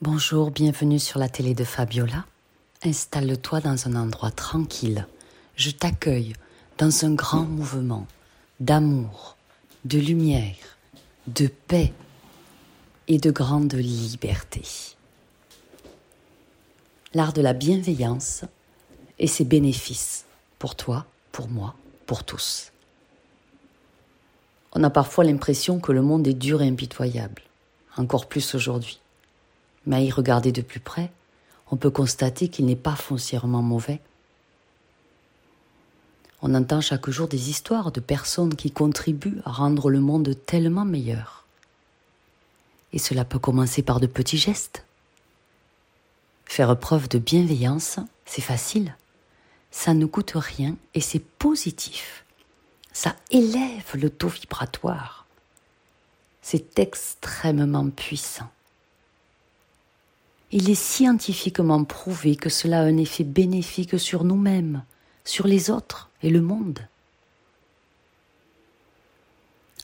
Bonjour, bienvenue sur la télé de Fabiola. Installe-toi dans un endroit tranquille. Je t'accueille dans un grand mouvement d'amour, de lumière, de paix et de grande liberté. L'art de la bienveillance et ses bénéfices pour toi, pour moi, pour tous. On a parfois l'impression que le monde est dur et impitoyable, encore plus aujourd'hui. Mais à y regarder de plus près, on peut constater qu'il n'est pas foncièrement mauvais. On entend chaque jour des histoires de personnes qui contribuent à rendre le monde tellement meilleur. Et cela peut commencer par de petits gestes. Faire preuve de bienveillance, c'est facile. Ça ne coûte rien et c'est positif. Ça élève le taux vibratoire. C'est extrêmement puissant. Il est scientifiquement prouvé que cela a un effet bénéfique sur nous-mêmes, sur les autres et le monde.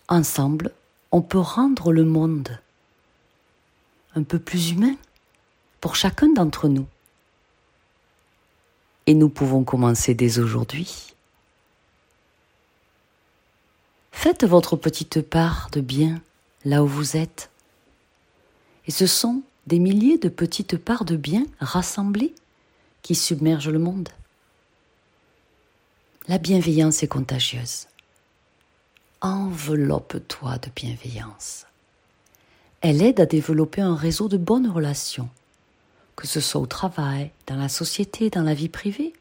Ensemble, on peut rendre le monde un peu plus humain pour chacun d'entre nous. Et nous pouvons commencer dès aujourd'hui. Faites votre petite part de bien là où vous êtes. Et ce sont des milliers de petites parts de bien rassemblées qui submergent le monde. La bienveillance est contagieuse. Enveloppe-toi de bienveillance. Elle aide à développer un réseau de bonnes relations, que ce soit au travail, dans la société, dans la vie privée.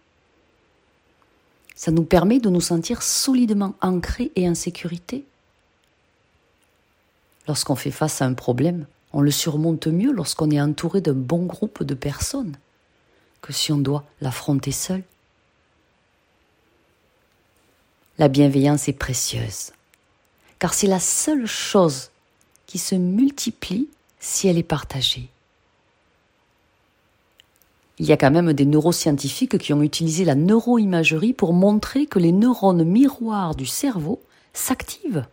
Ça nous permet de nous sentir solidement ancrés et en sécurité. Lorsqu'on fait face à un problème, on le surmonte mieux lorsqu'on est entouré d'un bon groupe de personnes que si on doit l'affronter seul. La bienveillance est précieuse, car c'est la seule chose qui se multiplie si elle est partagée. Il y a quand même des neuroscientifiques qui ont utilisé la neuroimagerie pour montrer que les neurones miroirs du cerveau s'activent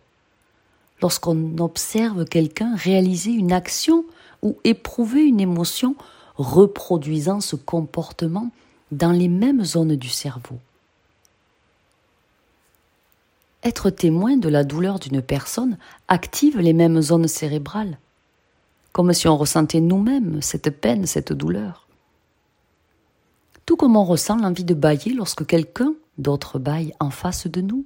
lorsqu'on observe quelqu'un réaliser une action ou éprouver une émotion reproduisant ce comportement dans les mêmes zones du cerveau. Être témoin de la douleur d'une personne active les mêmes zones cérébrales, comme si on ressentait nous-mêmes cette peine, cette douleur. Tout comme on ressent l'envie de bailler lorsque quelqu'un d'autre baille en face de nous.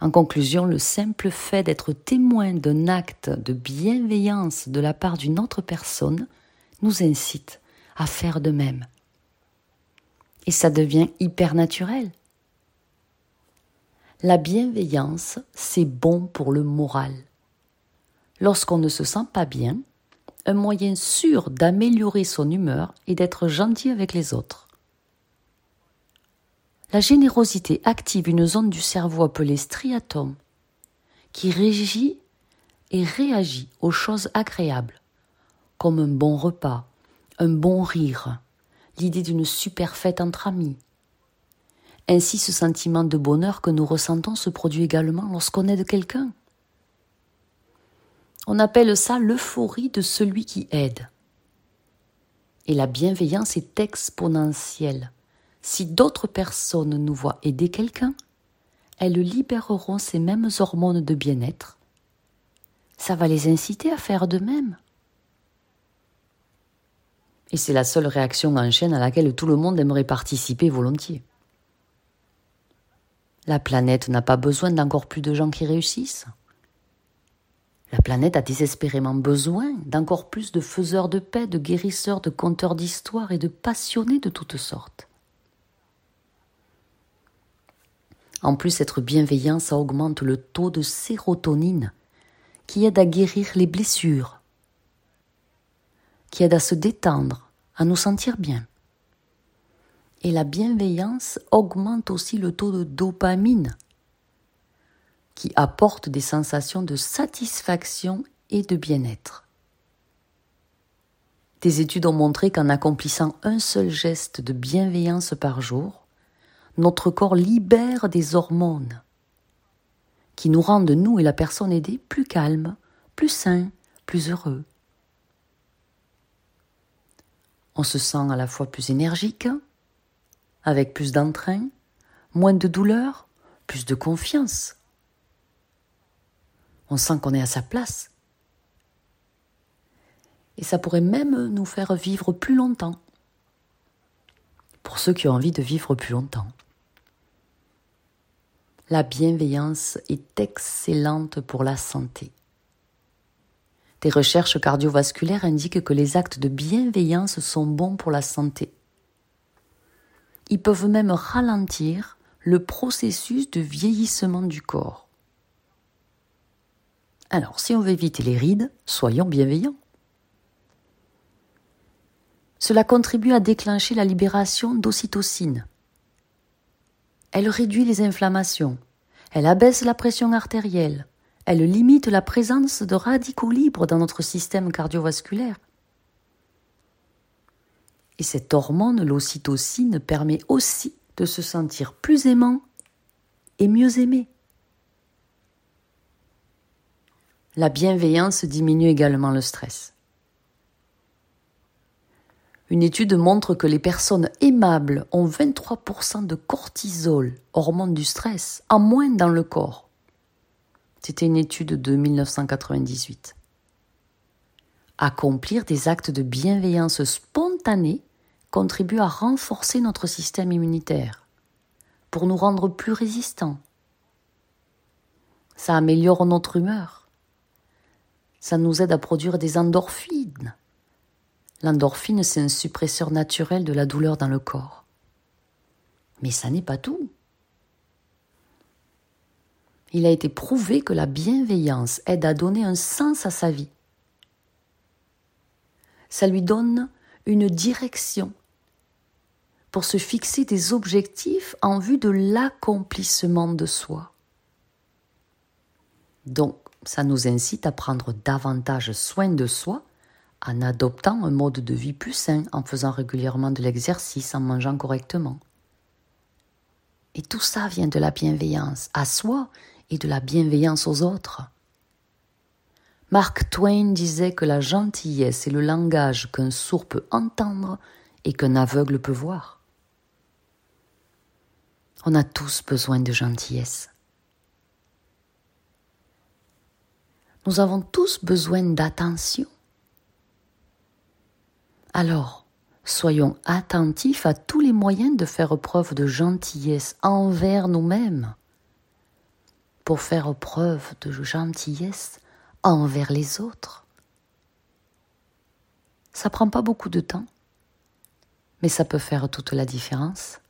En conclusion, le simple fait d'être témoin d'un acte de bienveillance de la part d'une autre personne nous incite à faire de même. Et ça devient hyper naturel. La bienveillance, c'est bon pour le moral. Lorsqu'on ne se sent pas bien, un moyen sûr d'améliorer son humeur est d'être gentil avec les autres. La générosité active une zone du cerveau appelée striatum qui régit et réagit aux choses agréables, comme un bon repas, un bon rire, l'idée d'une super fête entre amis. Ainsi, ce sentiment de bonheur que nous ressentons se produit également lorsqu'on aide quelqu'un. On appelle ça l'euphorie de celui qui aide. Et la bienveillance est exponentielle. Si d'autres personnes nous voient aider quelqu'un, elles libéreront ces mêmes hormones de bien-être. Ça va les inciter à faire de même. Et c'est la seule réaction en chaîne à laquelle tout le monde aimerait participer volontiers. La planète n'a pas besoin d'encore plus de gens qui réussissent. La planète a désespérément besoin d'encore plus de faiseurs de paix, de guérisseurs, de conteurs d'histoires et de passionnés de toutes sortes. En plus, être bienveillant, ça augmente le taux de sérotonine qui aide à guérir les blessures, qui aide à se détendre, à nous sentir bien. Et la bienveillance augmente aussi le taux de dopamine, qui apporte des sensations de satisfaction et de bien-être. Des études ont montré qu'en accomplissant un seul geste de bienveillance par jour, notre corps libère des hormones qui nous rendent, nous et la personne aidée, plus calmes, plus sains, plus heureux. On se sent à la fois plus énergique, avec plus d'entrain, moins de douleur, plus de confiance. On sent qu'on est à sa place. Et ça pourrait même nous faire vivre plus longtemps. Pour ceux qui ont envie de vivre plus longtemps. La bienveillance est excellente pour la santé. Des recherches cardiovasculaires indiquent que les actes de bienveillance sont bons pour la santé. Ils peuvent même ralentir le processus de vieillissement du corps. Alors, si on veut éviter les rides, soyons bienveillants. Cela contribue à déclencher la libération d'ocytocine. Elle réduit les inflammations, elle abaisse la pression artérielle, elle limite la présence de radicaux libres dans notre système cardiovasculaire. Et cette hormone, l'ocytocine, permet aussi de se sentir plus aimant et mieux aimé. La bienveillance diminue également le stress. Une étude montre que les personnes aimables ont 23% de cortisol, hormone du stress, en moins dans le corps. C'était une étude de 1998. Accomplir des actes de bienveillance spontanée contribue à renforcer notre système immunitaire pour nous rendre plus résistants. Ça améliore notre humeur. Ça nous aide à produire des endorphines L'endorphine, c'est un suppresseur naturel de la douleur dans le corps. Mais ça n'est pas tout. Il a été prouvé que la bienveillance aide à donner un sens à sa vie. Ça lui donne une direction pour se fixer des objectifs en vue de l'accomplissement de soi. Donc, ça nous incite à prendre davantage soin de soi en adoptant un mode de vie plus sain, en faisant régulièrement de l'exercice, en mangeant correctement. Et tout ça vient de la bienveillance à soi et de la bienveillance aux autres. Mark Twain disait que la gentillesse est le langage qu'un sourd peut entendre et qu'un aveugle peut voir. On a tous besoin de gentillesse. Nous avons tous besoin d'attention. Alors, soyons attentifs à tous les moyens de faire preuve de gentillesse envers nous-mêmes, pour faire preuve de gentillesse envers les autres. Ça prend pas beaucoup de temps, mais ça peut faire toute la différence.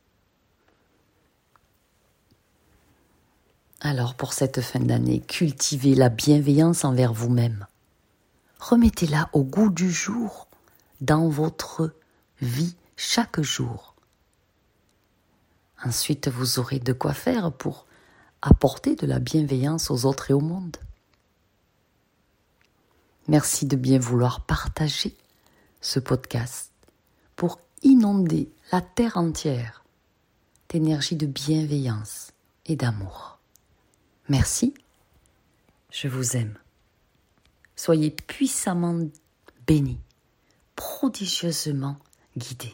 Alors pour cette fin d'année, cultivez la bienveillance envers vous-même. Remettez-la au goût du jour dans votre vie chaque jour. Ensuite, vous aurez de quoi faire pour apporter de la bienveillance aux autres et au monde. Merci de bien vouloir partager ce podcast pour inonder la terre entière d'énergie de bienveillance et d'amour. Merci, je vous aime. Soyez puissamment bénis prodigieusement guidé.